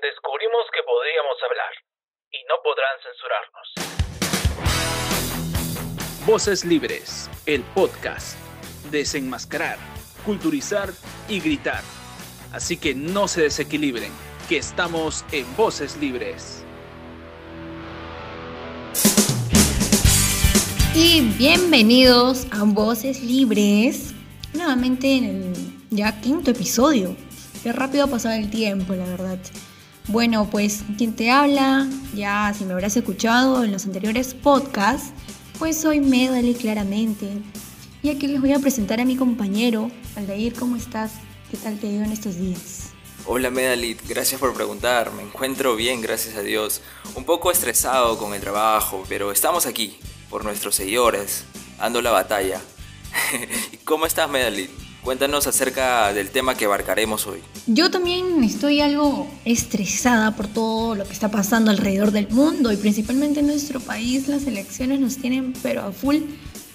descubrimos que podríamos hablar y no podrán censurarnos. Voces Libres, el podcast. Desenmascarar, culturizar y gritar. Así que no se desequilibren, que estamos en Voces Libres. Y bienvenidos a Voces Libres, nuevamente en el ya quinto episodio. Qué rápido ha pasado el tiempo, la verdad. Bueno, pues quien te habla, ya si me habrás escuchado en los anteriores podcasts, pues soy Medali claramente. Y aquí les voy a presentar a mi compañero, Aldair, ¿cómo estás? ¿Qué tal te ha ido en estos días? Hola Medalit, gracias por preguntar. Me encuentro bien, gracias a Dios. Un poco estresado con el trabajo, pero estamos aquí, por nuestros seguidores, dando la batalla. ¿Cómo estás Medalit? Cuéntanos acerca del tema que abarcaremos hoy. Yo también estoy algo estresada por todo lo que está pasando alrededor del mundo y principalmente en nuestro país. Las elecciones nos tienen pero a full.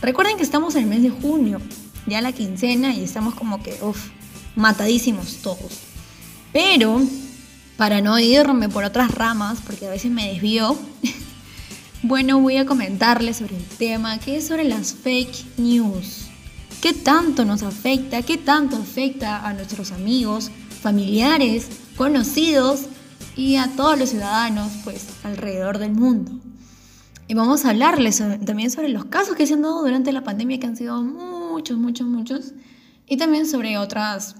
Recuerden que estamos en el mes de junio, ya la quincena y estamos como que, uff, matadísimos todos. Pero, para no irme por otras ramas, porque a veces me desvío, bueno, voy a comentarles sobre el tema que es sobre las fake news. ¿Qué tanto nos afecta? ¿Qué tanto afecta a nuestros amigos, familiares, conocidos y a todos los ciudadanos pues alrededor del mundo? Y vamos a hablarles también sobre los casos que se han dado durante la pandemia, que han sido muchos, muchos, muchos, y también sobre otras,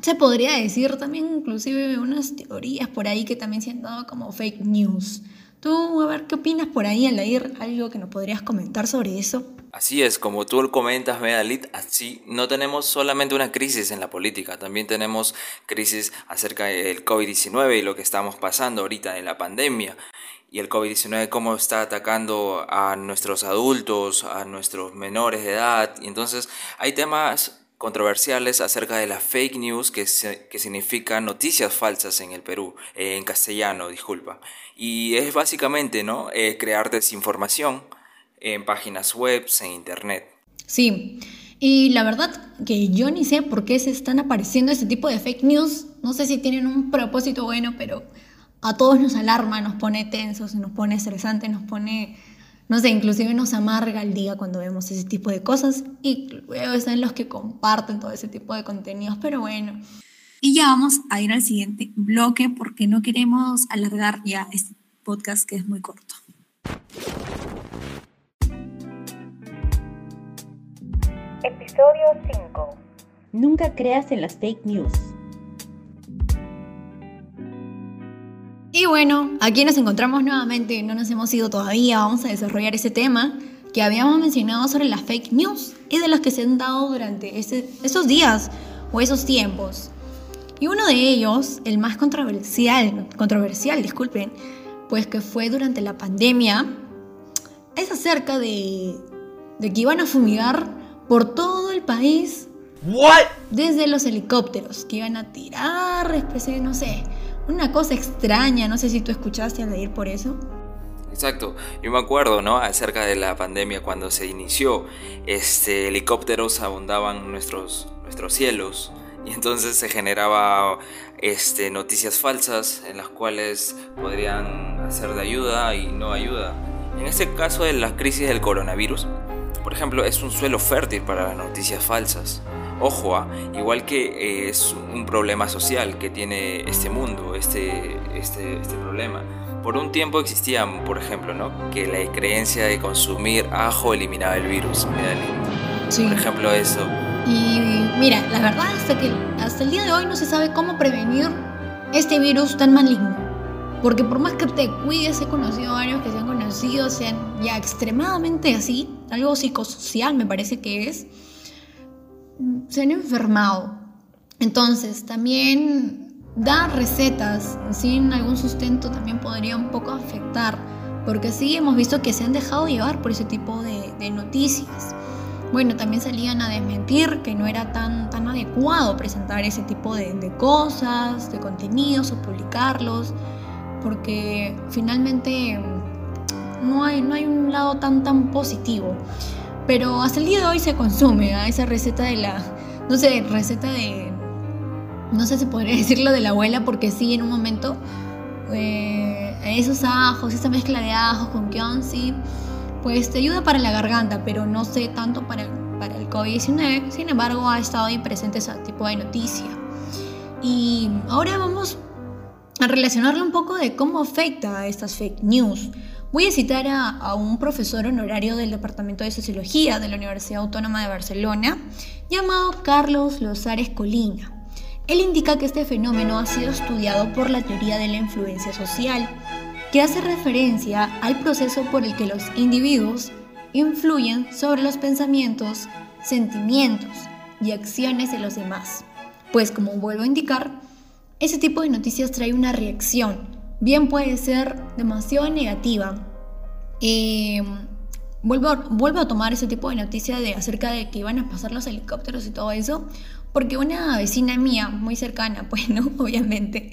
se podría decir también inclusive unas teorías por ahí que también se han dado como fake news. Tú, a ver, ¿qué opinas por ahí, Alair? ¿Algo que nos podrías comentar sobre eso? Así es, como tú comentas, Medalit, así no tenemos solamente una crisis en la política, también tenemos crisis acerca del COVID-19 y lo que estamos pasando ahorita en la pandemia. Y el COVID-19 cómo está atacando a nuestros adultos, a nuestros menores de edad. Y entonces hay temas controversiales acerca de la fake news, que, que significa noticias falsas en el Perú, eh, en castellano, disculpa. Y es básicamente, ¿no? Eh, crear desinformación en páginas web, en internet. Sí, y la verdad que yo ni sé por qué se están apareciendo este tipo de fake news. No sé si tienen un propósito bueno, pero a todos nos alarma, nos pone tensos, nos pone estresante, nos pone, no sé, inclusive nos amarga el día cuando vemos ese tipo de cosas. Y luego están los que comparten todo ese tipo de contenidos, pero bueno. Y ya vamos a ir al siguiente bloque porque no queremos alargar ya este podcast que es muy corto. Episodio 5. Nunca creas en las fake news. Y bueno, aquí nos encontramos nuevamente, no nos hemos ido todavía, vamos a desarrollar ese tema que habíamos mencionado sobre las fake news y de las que se han dado durante esos días o esos tiempos. Y uno de ellos, el más controversial, controversial, disculpen, pues que fue durante la pandemia, es acerca de, de que iban a fumigar por todo el país. What? Desde los helicópteros que iban a tirar, especie, no sé, una cosa extraña, no sé si tú escuchaste al ir por eso. Exacto, yo me acuerdo, ¿no? Acerca de la pandemia cuando se inició, este helicópteros abundaban nuestros nuestros cielos y entonces se generaba este noticias falsas en las cuales podrían ser de ayuda y no ayuda. En este caso de la crisis del coronavirus, por ejemplo, es un suelo fértil para las noticias falsas. Ojo, ah, igual que eh, es un problema social que tiene este mundo, este, este, este problema. Por un tiempo existía, por ejemplo, ¿no? que la creencia de consumir ajo eliminaba el virus. Sí. Por ejemplo, eso. Y mira, la verdad hasta que hasta el día de hoy no se sabe cómo prevenir este virus tan maligno. Porque por más que te cuides, he conocido varios que se han conocido, sean ya extremadamente así, algo psicosocial me parece que es, se han enfermado. Entonces, también dar recetas sin algún sustento también podría un poco afectar, porque sí hemos visto que se han dejado llevar por ese tipo de, noticias. Bueno, también salían a desmentir que no era tan, tan adecuado presentar ese tipo de, de cosas, de contenidos o publicarlos porque finalmente no hay, no hay un lado tan tan positivo. Pero hasta el día de hoy se consume esa receta de la, no sé, receta de, no sé si podría decirlo de la abuela, porque sí, en un momento, eh, esos ajos, esa mezcla de ajos con Kionsi, pues te ayuda para la garganta, pero no sé tanto para, para el COVID-19. Sin embargo, ha estado ahí presente ese tipo de noticia. Y ahora vamos a relacionarle un poco de cómo afecta a estas fake news. Voy a citar a, a, un profesor honorario del Departamento de Sociología de la Universidad Autónoma de Barcelona, llamado Carlos Lozares Colina. Él indica que este fenómeno ha sido estudiado por la teoría de la influencia social, que hace referencia al proceso por el que los individuos influyen sobre los pensamientos, sentimientos y acciones de los demás. Pues como vuelvo a indicar, ese tipo de noticias trae una reacción, bien puede ser demasiado negativa. Eh, vuelvo, vuelvo a tomar ese tipo de noticias de acerca de que iban a pasar los helicópteros y todo eso, porque una vecina mía, muy cercana, pues no, obviamente,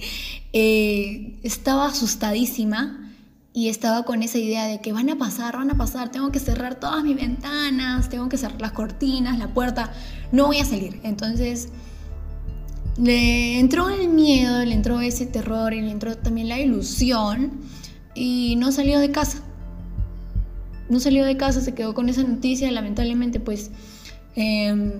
eh, estaba asustadísima y estaba con esa idea de que van a pasar, van a pasar, tengo que cerrar todas mis ventanas, tengo que cerrar las cortinas, la puerta, no voy a salir. Entonces le entró el miedo, le entró ese terror y le entró también la ilusión y no salió de casa. No salió de casa, se quedó con esa noticia, lamentablemente pues eh,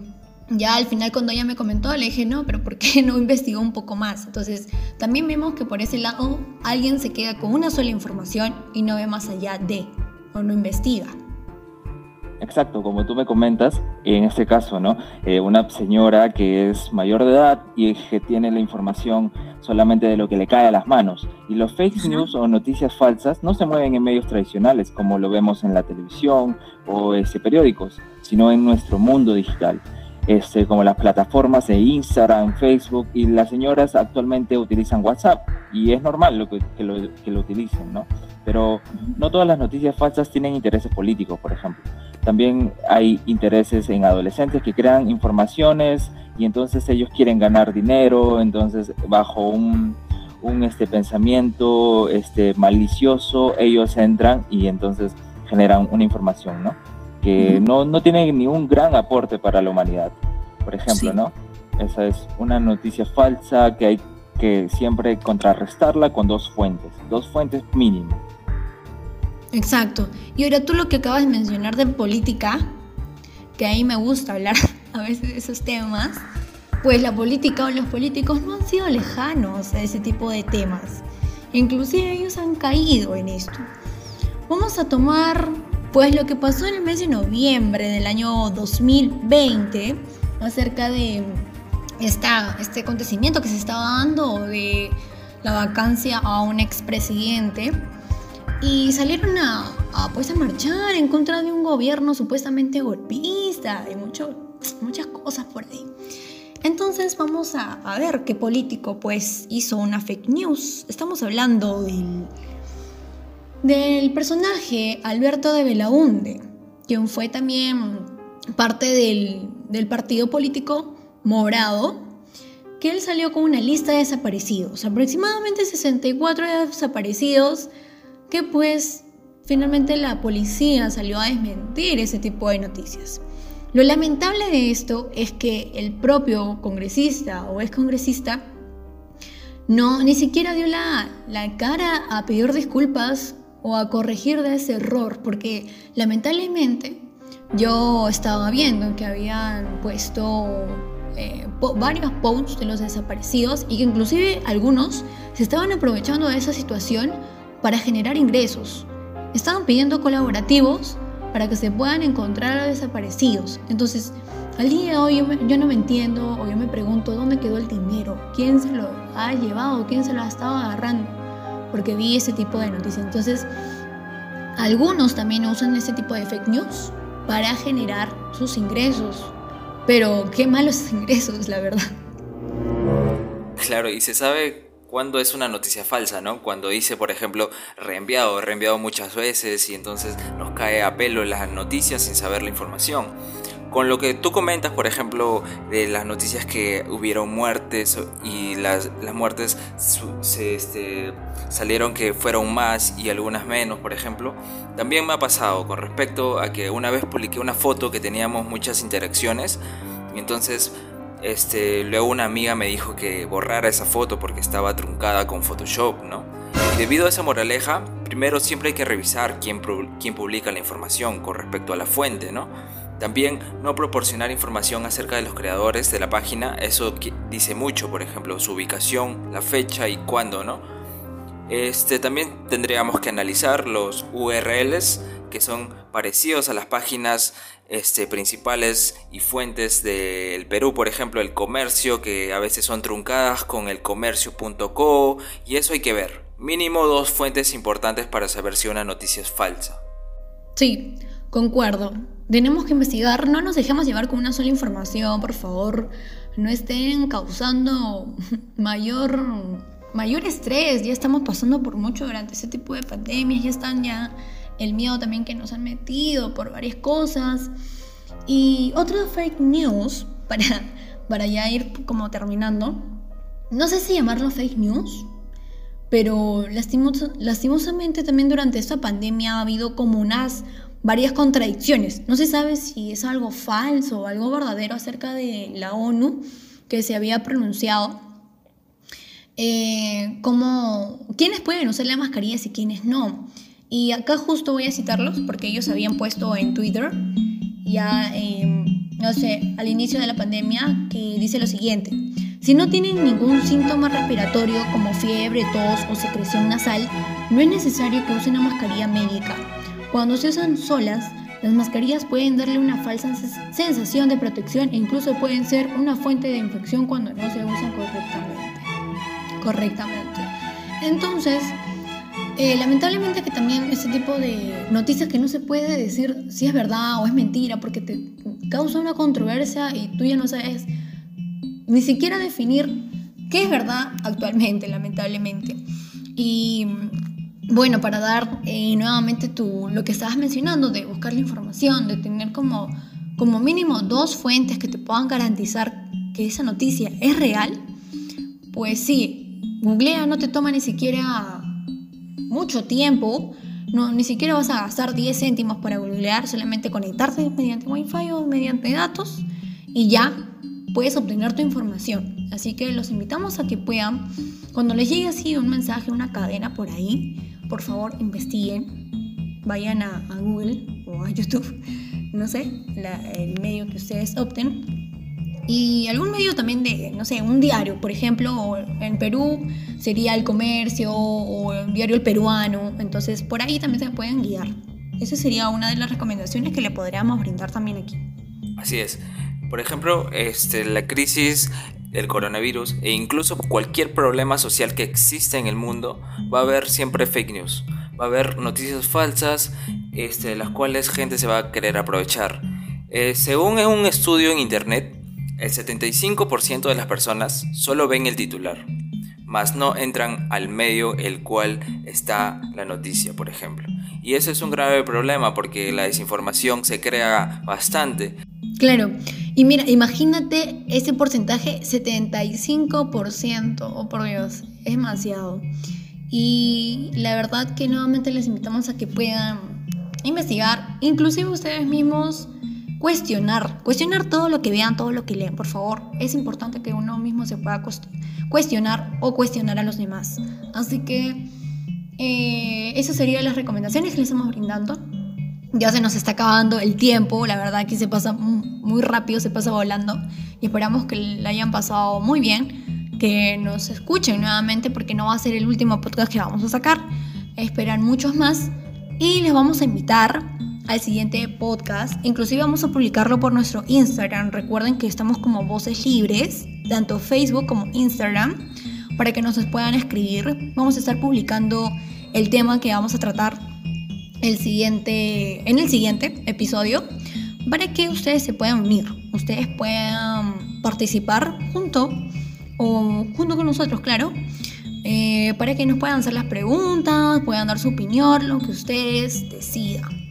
ya al final cuando ella me comentó le dije, no, pero ¿por qué no investigó un poco más? Entonces también vemos que por ese lado alguien se queda con una sola información y no ve más allá de, o no investiga. Exacto, como tú me comentas, en este caso, ¿no? Eh, una señora que es mayor de edad y que tiene la información solamente de lo que le cae a las manos. Y los fake news o noticias falsas no se mueven en medios tradicionales, como lo vemos en la televisión o este, periódicos, sino en nuestro mundo digital. Este, como las plataformas de Instagram, Facebook, y las señoras actualmente utilizan WhatsApp, y es normal lo que, lo, que utilicen, ¿no? Pero no todas las noticias falsas tienen intereses políticos, por ejemplo. También hay intereses en adolescentes que crean informaciones y entonces ellos quieren ganar dinero, entonces bajo un, un este, pensamiento este, malicioso ellos entran y entonces generan una información, ¿no? Que no, no tiene ni un gran aporte para la humanidad, por ejemplo, sí. ¿no? Esa es una noticia falsa que hay que siempre contrarrestarla con dos fuentes, dos fuentes mínimo. Exacto. Y ahora tú lo que acabas de mencionar de política, que a mí me gusta hablar a veces de esos temas, pues la política o los políticos no han sido lejanos a ese tipo de temas. Inclusive ellos han caído en esto. Vamos a tomar pues lo que pasó en el mes de noviembre del año 2020 acerca de esta, este acontecimiento que se estaba dando de la vacancia a un expresidente y salieron a, a, pues a marchar en contra de un gobierno supuestamente golpista y mucho, muchas cosas por ahí. Entonces vamos a, a, ver qué político pues hizo una fake news. Estamos hablando del, del personaje Alberto de Belaunde, quien fue también parte del, del partido político Morado, que él salió con una lista de desaparecidos, aproximadamente 64 desaparecidos que pues finalmente la policía salió a desmentir ese tipo de noticias. Lo lamentable de esto es que el propio congresista o excongresista no ni siquiera dio la, la cara a pedir disculpas o a corregir de ese error, porque lamentablemente yo estaba viendo que habían puesto eh, po varios posts de los desaparecidos y que inclusive algunos se estaban aprovechando de esa situación para generar ingresos. Estaban pidiendo colaborativos para que se puedan encontrar a desaparecidos. Entonces, al día de hoy yo, me, yo, no me entiendo o yo me pregunto dónde quedó el dinero, quién se lo ha llevado, quién se lo ha estado agarrando, porque vi ese tipo de noticias. Entonces, algunos también usan ese tipo de fake news para generar sus ingresos. Pero qué malos ingresos, la verdad. Claro, y se sabe cuándo es una noticia falsa, ¿no? Cuando dice, por ejemplo, reenviado, reenviado muchas veces y entonces nos cae a pelo las noticias sin saber la información. Con lo que tú comentas, por ejemplo, de las noticias que hubieron muertes y las, muertes este, salieron que fueron más y algunas menos, por ejemplo, también me ha pasado con respecto a que una vez publiqué una foto que teníamos muchas interacciones y entonces Este, luego una amiga me dijo que borrara esa foto porque estaba truncada con Photoshop, ¿no? Y debido a esa moraleja, primero siempre hay que revisar quién, quién publica la información con respecto a la fuente, ¿no? También no proporcionar información acerca de los creadores de la página, eso dice mucho, por ejemplo, su ubicación, la fecha y cuándo, ¿no? Este, también tendríamos que analizar los URLs que son parecidos a las páginas este, principales y fuentes del Perú, por ejemplo, el comercio, que a veces son truncadas con el comercio.co, y eso hay que ver. Mínimo dos fuentes importantes para saber si una noticia es falsa. Sí, concuerdo. Tenemos que investigar, no nos dejemos llevar con una sola información, por favor. No estén causando mayor, mayor estrés. Ya estamos pasando por mucho durante ese tipo de pandemias, ya están ya el miedo también que nos han metido por varias cosas. Y otro fake news, para, para ya ir como terminando, no sé si llamarlo fake news, pero lastimosamente también durante esta pandemia ha habido como unas varias contradicciones. No se sabe si es algo falso o algo verdadero acerca de la ONU que se había pronunciado. Eh, como quiénes pueden usar la mascarilla y quiénes no. Y acá justo voy a citarlos porque ellos habían puesto en Twitter, ya, em, no sé, al inicio de la pandemia, que dice lo siguiente. Si no tienen ningún síntoma respiratorio como fiebre, tos o secreción nasal, no es necesario que usen una mascarilla médica. Cuando se usan solas, las mascarillas pueden darle una falsa sensación de protección e incluso pueden ser una fuente de infección cuando no se usan correctamente. Correctamente. Entonces, eh, lamentablemente que también este tipo de noticias que no se puede decir si es verdad o es mentira porque te causa una controversia y tú ya no sabes ni siquiera definir qué es verdad actualmente, lamentablemente. Y bueno, para dar eh, nuevamente tú, lo que estabas mencionando de buscar la información, de tener como, como mínimo dos fuentes que te puedan garantizar que esa noticia es real, pues sí, googlea, no te toma ni siquiera mucho tiempo, no, ni siquiera vas a gastar 10 céntimos para googlear, solamente conectarte mediante Wi-Fi o mediante datos y ya puedes obtener tu información. Así que los invitamos a que puedan, cuando les llegue así un mensaje, una cadena por ahí, por favor investiguen, vayan a, Google o a YouTube, no sé, el medio que ustedes opten y algún medio también de, no sé, un diario, por ejemplo, en Perú sería El Comercio o el diario El Peruano, entonces por ahí también se pueden guiar. Esa sería una de las recomendaciones que le podríamos brindar también aquí. Así es. Por ejemplo, este, la crisis del coronavirus e incluso cualquier problema social que exista en el mundo, va a haber siempre fake news. Va a haber noticias falsas, este, las cuales gente se va a querer aprovechar. Eh, según un estudio en internet, el 75% de las personas solo ven el titular, mas no entran al medio el cual está la noticia, por ejemplo. Y eso es un grave problema porque la desinformación se crea bastante. Claro, y mira, imagínate ese porcentaje, 75%, oh por Dios, es demasiado. Y la verdad que nuevamente les invitamos a que puedan investigar, inclusive ustedes mismos cuestionar, cuestionar todo lo que vean, todo lo que leen, por favor. Es importante que uno mismo se pueda cuestionar o cuestionar a los demás. Así que eh, esas serían las recomendaciones que les estamos brindando. Ya se nos está acabando el tiempo, la verdad que se pasa muy rápido, se pasa volando y esperamos que la hayan pasado muy bien, que nos escuchen nuevamente porque no va a ser el último podcast que vamos a sacar, esperan muchos más y les vamos a invitar al siguiente podcast. Inclusive vamos a publicarlo por nuestro Instagram. Recuerden que estamos como Voces Libres, tanto Facebook como Instagram, para que nos puedan escribir. Vamos a estar publicando el tema que vamos a tratar el siguiente, en el siguiente episodio para que ustedes se puedan unir, ustedes puedan participar junto o junto con nosotros, claro, eh, para que nos puedan hacer las preguntas, puedan dar su opinión, lo que ustedes decidan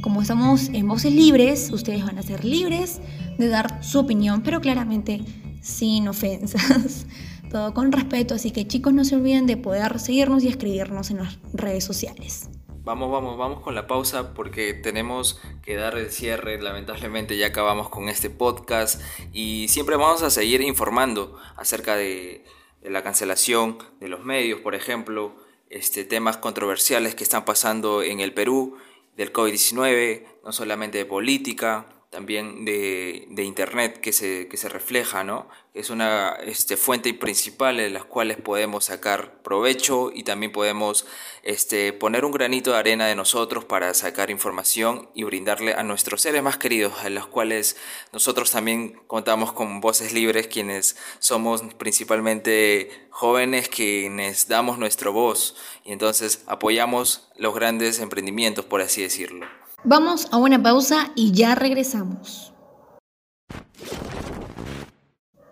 como estamos en voces libres, ustedes van a ser libres de dar su opinión, pero claramente sin ofensas, todo con respeto, así que chicos no se olviden de poder seguirnos y escribirnos en las redes sociales. Vamos, vamos, vamos con la pausa porque tenemos que dar el cierre. Lamentablemente ya acabamos con este podcast y siempre vamos a seguir informando acerca de, la cancelación de los medios, por ejemplo, este, temas controversiales que están pasando en el Perú, del COVID-19, no solamente de política, también de, de Internet que se, que se refleja, ¿no? Es una este, fuente principal en las cuales podemos sacar provecho y también podemos este, poner un granito de arena de nosotros para sacar información y brindarle a nuestros seres más queridos, a los cuales nosotros también contamos con voces libres, quienes somos principalmente jóvenes quienes damos nuestra voz y entonces apoyamos los grandes emprendimientos, por así decirlo. Vamos a una pausa y ya regresamos.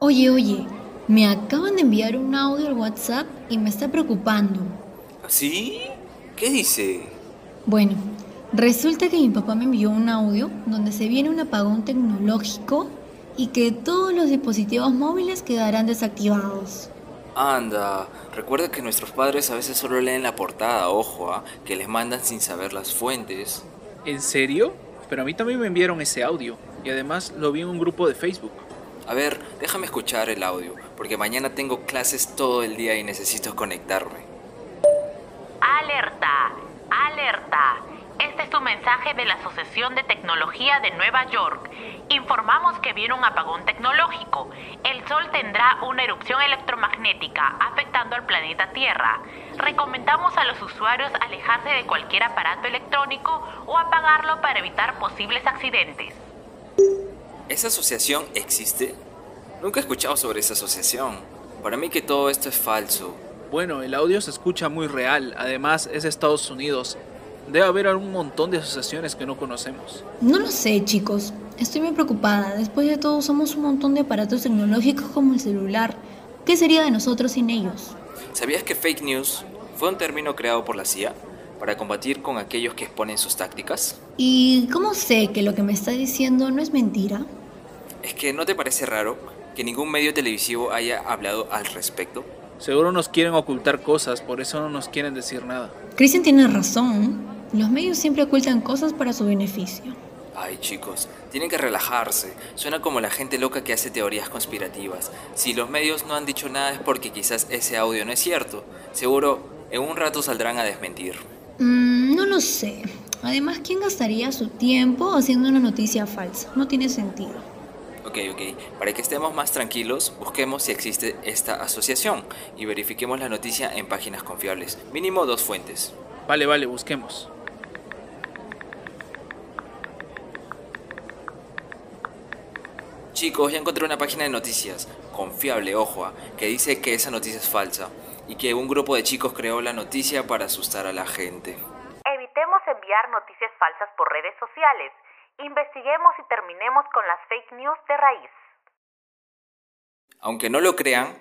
Oye, oye, me acaban de enviar un audio al WhatsApp y me está preocupando. ¿Sí? ¿Qué dice? Bueno, resulta que mi papá me envió un audio donde se viene un apagón tecnológico y que todos los dispositivos móviles quedarán desactivados. Anda, recuerda que nuestros padres a veces solo leen la portada, ojo, ¿ah? que les mandan sin saber las fuentes. ¿En serio? Pero a mí también me enviaron ese audio y además lo vi en un grupo de Facebook. A ver, déjame escuchar el audio, porque mañana tengo clases todo el día y necesito conectarme. Alerta, alerta. Este es tu mensaje de la Asociación de Tecnología de Nueva York. Informamos que viene un apagón tecnológico. El Sol tendrá una erupción electromagnética afectando al planeta Tierra. Recomendamos a los usuarios alejarse de cualquier aparato electrónico o apagarlo para evitar posibles accidentes. ¿Esa asociación existe? Nunca he escuchado sobre esa asociación. Para mí que todo esto es falso. Bueno, el audio se escucha muy real, además es Estados Unidos. Debe haber un montón de asociaciones que no conocemos. No lo sé, chicos. Estoy muy preocupada. Después de todo, usamos un montón de aparatos tecnológicos como el celular. ¿Qué sería de nosotros sin ellos? ¿Sabías que fake news fue un término creado por la CIA para combatir con aquellos que exponen sus tácticas? ¿Y cómo sé que lo que me está diciendo no es mentira? ¿Es que no te parece raro que ningún medio televisivo haya hablado al respecto? Seguro nos quieren ocultar cosas, por eso no nos quieren decir nada. Christian tiene razón. Los medios siempre ocultan cosas para su beneficio. Ay chicos, tienen que relajarse. Suena como la gente loca que hace teorías conspirativas. Si los medios no han dicho nada es porque quizás ese audio no es cierto. Seguro en un rato saldrán a desmentir. Mm, no lo sé. Además, ¿quién gastaría su tiempo haciendo una noticia falsa? No tiene sentido. Ok, ok. Para que estemos más tranquilos, busquemos si existe esta asociación y verifiquemos la noticia en páginas confiables. Mínimo dos fuentes. Vale, vale, busquemos. Chicos, ya encontré una página de noticias, confiable, ojo, ah, que dice que esa noticia es falsa y que un grupo de chicos creó la noticia para asustar a la gente. Evitemos enviar noticias falsas por redes sociales. Investiguemos y terminemos con las fake news de raíz. Aunque no lo crean,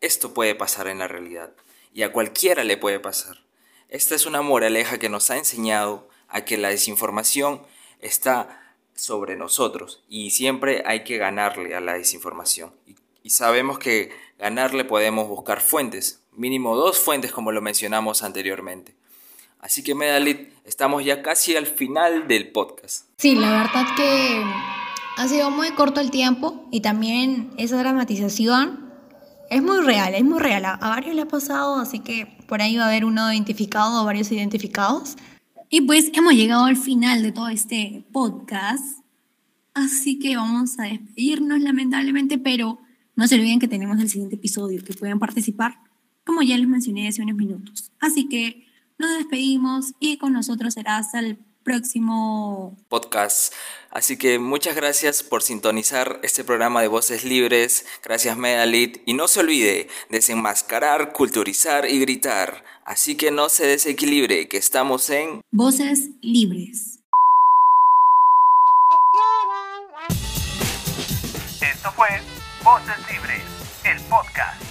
esto puede pasar en la realidad y a cualquiera le puede pasar. Esta es una moraleja que nos ha enseñado a que la desinformación está sobre nosotros y siempre hay que ganarle a la desinformación. Y, sabemos que ganarle podemos buscar fuentes, mínimo dos fuentes como lo mencionamos anteriormente. Así que Medalit, estamos ya casi al final del podcast. Sí, la verdad que ha sido muy corto el tiempo y también esa dramatización es muy real, es muy real. A varios le ha pasado, así que por ahí va a haber uno identificado o varios identificados. Y pues hemos llegado al final de todo este podcast. Así que vamos a despedirnos lamentablemente, pero no se olviden que tenemos el siguiente episodio, que pueden participar, como ya les mencioné hace unos minutos. Así que nos despedimos y con nosotros será hasta el próximo podcast. Así que muchas gracias por sintonizar este programa de Voces Libres. Gracias Medalit. Y no se olvide desenmascarar, culturizar y gritar. Así que no se desequilibre, que estamos en Voces Libres. Esto fue Voces Libres, el podcast.